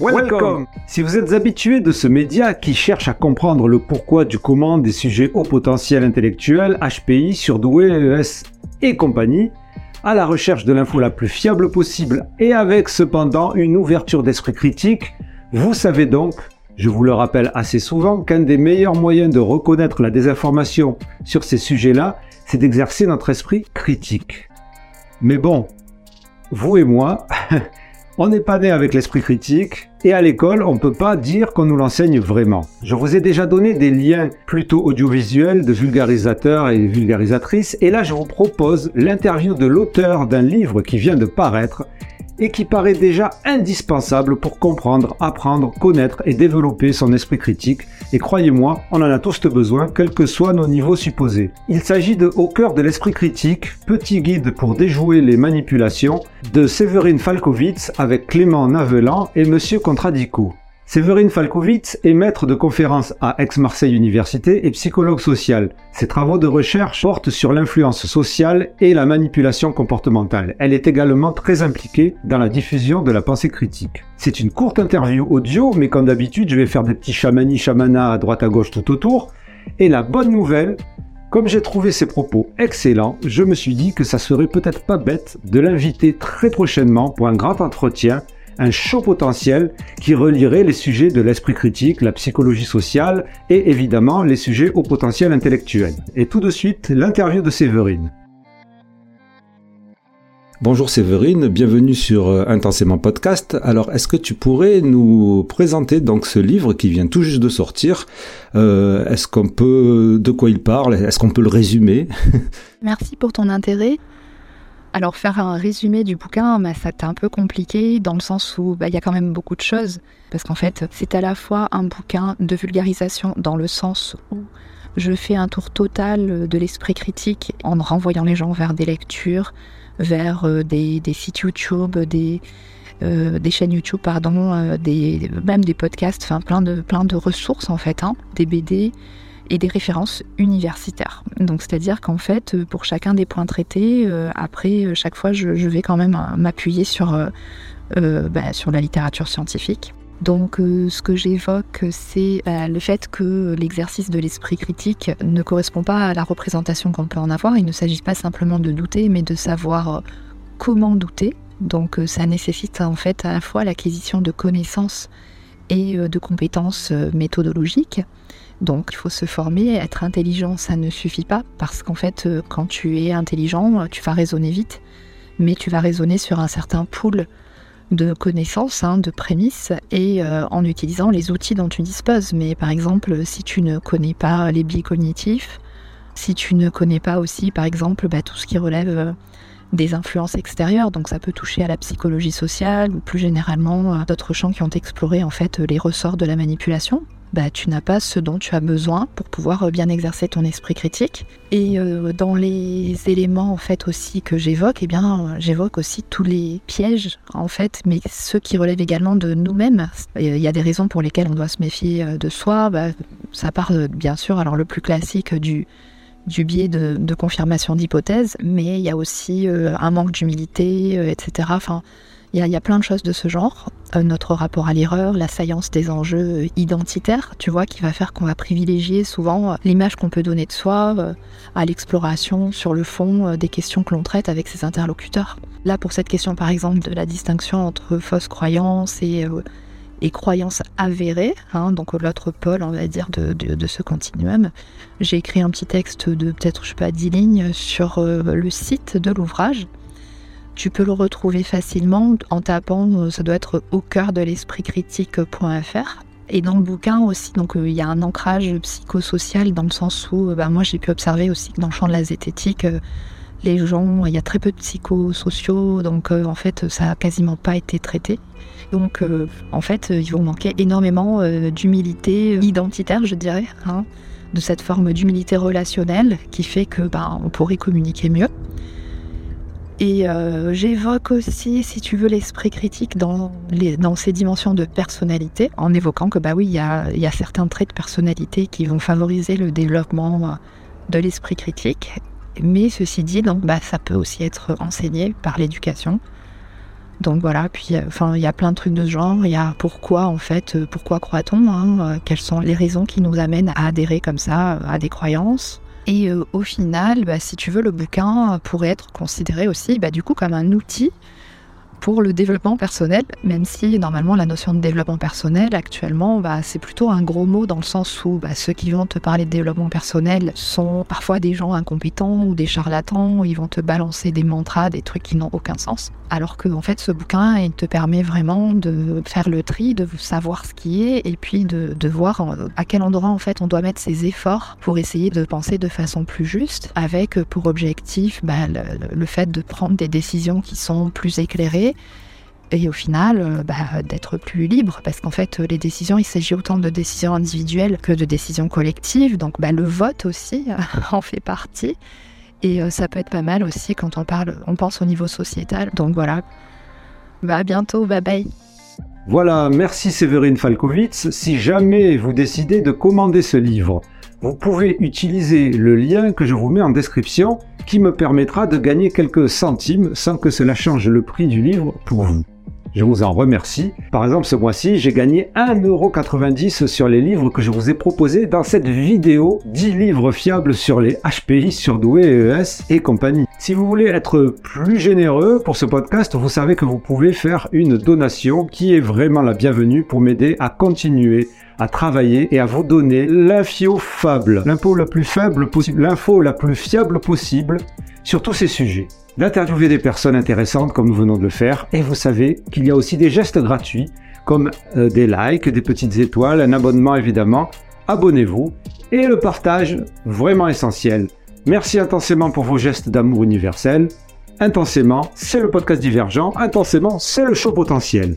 Welcome. Si vous êtes habitué de ce média qui cherche à comprendre le pourquoi du comment des sujets au potentiel intellectuel, HPI, surdoué, ES et compagnie, à la recherche de l'info la plus fiable possible et avec cependant une ouverture d'esprit critique, vous savez donc, je vous le rappelle assez souvent, qu'un des meilleurs moyens de reconnaître la désinformation sur ces sujets-là, c'est d'exercer notre esprit critique. Mais bon, vous et moi, on n'est pas né avec l'esprit critique et à l'école, on ne peut pas dire qu'on nous l'enseigne vraiment. Je vous ai déjà donné des liens plutôt audiovisuels de vulgarisateurs et vulgarisatrices et là je vous propose l'interview de l'auteur d'un livre qui vient de paraître et qui paraît déjà indispensable pour comprendre, apprendre, connaître et développer son esprit critique. Et croyez-moi, on en a tous besoin, quels que soient nos niveaux supposés. Il s'agit de Au cœur de l'esprit critique, petit guide pour déjouer les manipulations, de Séverine Falkovitz avec Clément Navelan et Monsieur Contradico. Séverine Falkovitz est maître de conférences à Aix-Marseille Université et psychologue social. Ses travaux de recherche portent sur l'influence sociale et la manipulation comportementale. Elle est également très impliquée dans la diffusion de la pensée critique. C'est une courte interview audio, mais comme d'habitude, je vais faire des petits chamani chamana à droite à gauche tout autour. Et la bonne nouvelle, comme j'ai trouvé ses propos excellents, je me suis dit que ça serait peut-être pas bête de l'inviter très prochainement pour un grand entretien un chaud potentiel qui relierait les sujets de l'esprit critique, la psychologie sociale et évidemment les sujets au potentiel intellectuel. Et tout de suite, l'interview de Séverine. Bonjour Séverine, bienvenue sur euh, Intensément Podcast. Alors, est-ce que tu pourrais nous présenter donc ce livre qui vient tout juste de sortir? Euh, Est-ce qu'on peut, de quoi il parle? Est-ce qu'on peut le résumer? Merci pour ton intérêt. Alors faire un résumé du bouquin, bah, ça un peu compliqué dans le sens où bah, il y a quand même beaucoup de choses. Parce qu'en fait, c'est à la fois un bouquin de vulgarisation dans le sens où je fais un tour total de l'esprit critique en renvoyant les gens vers des lectures, vers euh, des, sites YouTube, des, euh, chaînes YouTube, pardon, euh, même des podcasts, enfin plein de, plein de ressources en fait, hein, des BD, et des références universitaires. Donc c'est-à-dire qu'en fait, euh, pour chacun des points traités, euh, après, euh, chaque fois, je, vais quand même m'appuyer sur, bah, sur la littérature scientifique. Donc ce que j'évoque, c'est bah, le fait que l'exercice de l'esprit critique ne correspond pas à la représentation qu'on peut en avoir. Il ne s'agit pas simplement de douter, mais de savoir comment douter. Donc ça nécessite en fait à la fois l'acquisition de connaissances et de compétences méthodologiques. Donc il faut se former, être intelligent, ça ne suffit pas, parce qu'en fait, euh, quand tu es intelligent, tu vas raisonner vite, mais tu vas raisonner sur un certain pool de connaissances, hein, de prémices, et euh, en utilisant les outils dont tu disposes. Mais par exemple, si tu ne connais pas les biais cognitifs, si tu ne connais pas aussi, par exemple, bah, tout ce qui relève euh, des influences extérieures, donc ça peut toucher à la psychologie sociale ou plus généralement d'autres champs qui ont exploré en fait les ressorts de la manipulation, bah, tu n'as pas ce dont tu as besoin pour pouvoir euh, bien exercer ton esprit critique. Et euh, dans les éléments en fait aussi que j'évoque, eh bien j'évoque aussi tous les pièges en fait, mais ceux qui relèvent également de nous-mêmes. Il y a des raisons pour lesquelles on doit se méfier euh, de soi. Bah, ça part bien sûr, alors le plus classique du du biais de, confirmation d'hypothèses, mais il y a aussi un manque d'humilité, etc. Enfin, il y, a plein de choses de ce genre. Euh, notre rapport à l'erreur, la saillance des enjeux identitaires, tu vois, qui va faire qu'on va privilégier souvent euh, l'image qu'on peut donner de soi euh, à l'exploration sur le fond des questions que l'on traite avec ses interlocuteurs. Là, pour cette question, par exemple, de la distinction entre fausses croyances et, et croyances avérées, hein, donc l'autre pôle, on va dire, de, de, ce continuum, j'ai écrit un petit texte de peut-être, je sais pas, 10 lignes sur le site de l'ouvrage tu peux le retrouver facilement en tapant, euh, ça doit être au cœur de l'esprit critique.fr. Et dans le bouquin aussi, donc euh, il y a un ancrage psychosocial dans le sens où euh, bah, moi j'ai pu observer aussi que dans le champ de la zététique, les gens, il y a très peu de psychosociaux, donc en fait ça a quasiment pas été traité. Donc en fait ils vont manquer énormément d'humilité identitaire, je dirais, hein, de cette forme d'humilité relationnelle qui fait que bah, on pourrait communiquer mieux. Et euh, j'évoque aussi, si tu veux, l'esprit critique dans, les, ces dimensions de personnalité, en évoquant que, bah oui, il y a, y a, certains traits de personnalité qui vont favoriser le développement de l'esprit critique. Mais ceci dit, donc, bah, ça peut aussi être enseigné par l'éducation. Donc voilà, puis enfin il y a plein de trucs de ce genre. Il y a pourquoi en fait, pourquoi croit-on hein, Quelles sont les raisons qui nous amènent à adhérer comme ça à des croyances Et au final, bah, si tu veux, le bouquin pourrait être considéré aussi bah, du coup comme un outil pour le développement personnel, même si normalement la notion de développement personnel actuellement, bah, c'est plutôt un gros mot dans le sens où bah, ceux qui vont te parler de développement personnel sont parfois des gens incompétents ou des charlatans, ils vont te balancer des mantras, des trucs qui n'ont aucun sens. Alors que en fait ce bouquin il te permet vraiment de faire le tri, de savoir ce qui est et puis de, voir à quel endroit en fait on doit mettre ses efforts pour essayer de penser de façon plus juste, avec pour objectif bah, le fait de prendre des décisions qui sont plus éclairées et au final euh, bah, d'être plus libre parce qu'en fait les décisions il s'agit autant de décisions individuelles que de décisions collectives. Donc bah, le vote aussi en fait partie. Et euh, ça peut être pas mal aussi quand on parle on pense au niveau sociétal. Donc voilà. Bah à bientôt. Bye bye. Voilà. Merci Séverine Falkovitz. Si jamais vous décidez de commander ce livre vous pouvez utiliser le lien que je vous mets en description qui me permettra de gagner quelques centimes sans que cela change le prix du livre pour vous. Je vous en remercie. Par exemple, ce mois-ci, j'ai gagné 1,90€ sur les livres que je vous ai proposés dans cette vidéo 10 livres fiables sur les HPI, surdoués, EES et compagnie. Si vous voulez être plus généreux pour ce podcast, vous savez que vous pouvez faire une donation qui est vraiment la bienvenue pour m'aider à continuer à travailler et à vous donner l'info fable, faible l'info la plus fiable possible sur tous ces sujets. D'interviewer des personnes intéressantes comme nous venons de le faire. Et vous savez qu'il y a aussi des gestes gratuits comme euh, des likes, des petites étoiles, un abonnement évidemment. Abonnez-vous et le partage vraiment essentiel. Merci intensément pour vos gestes d'amour universel. Intensément, c'est le podcast divergent. Intensément, c'est le show potentiel.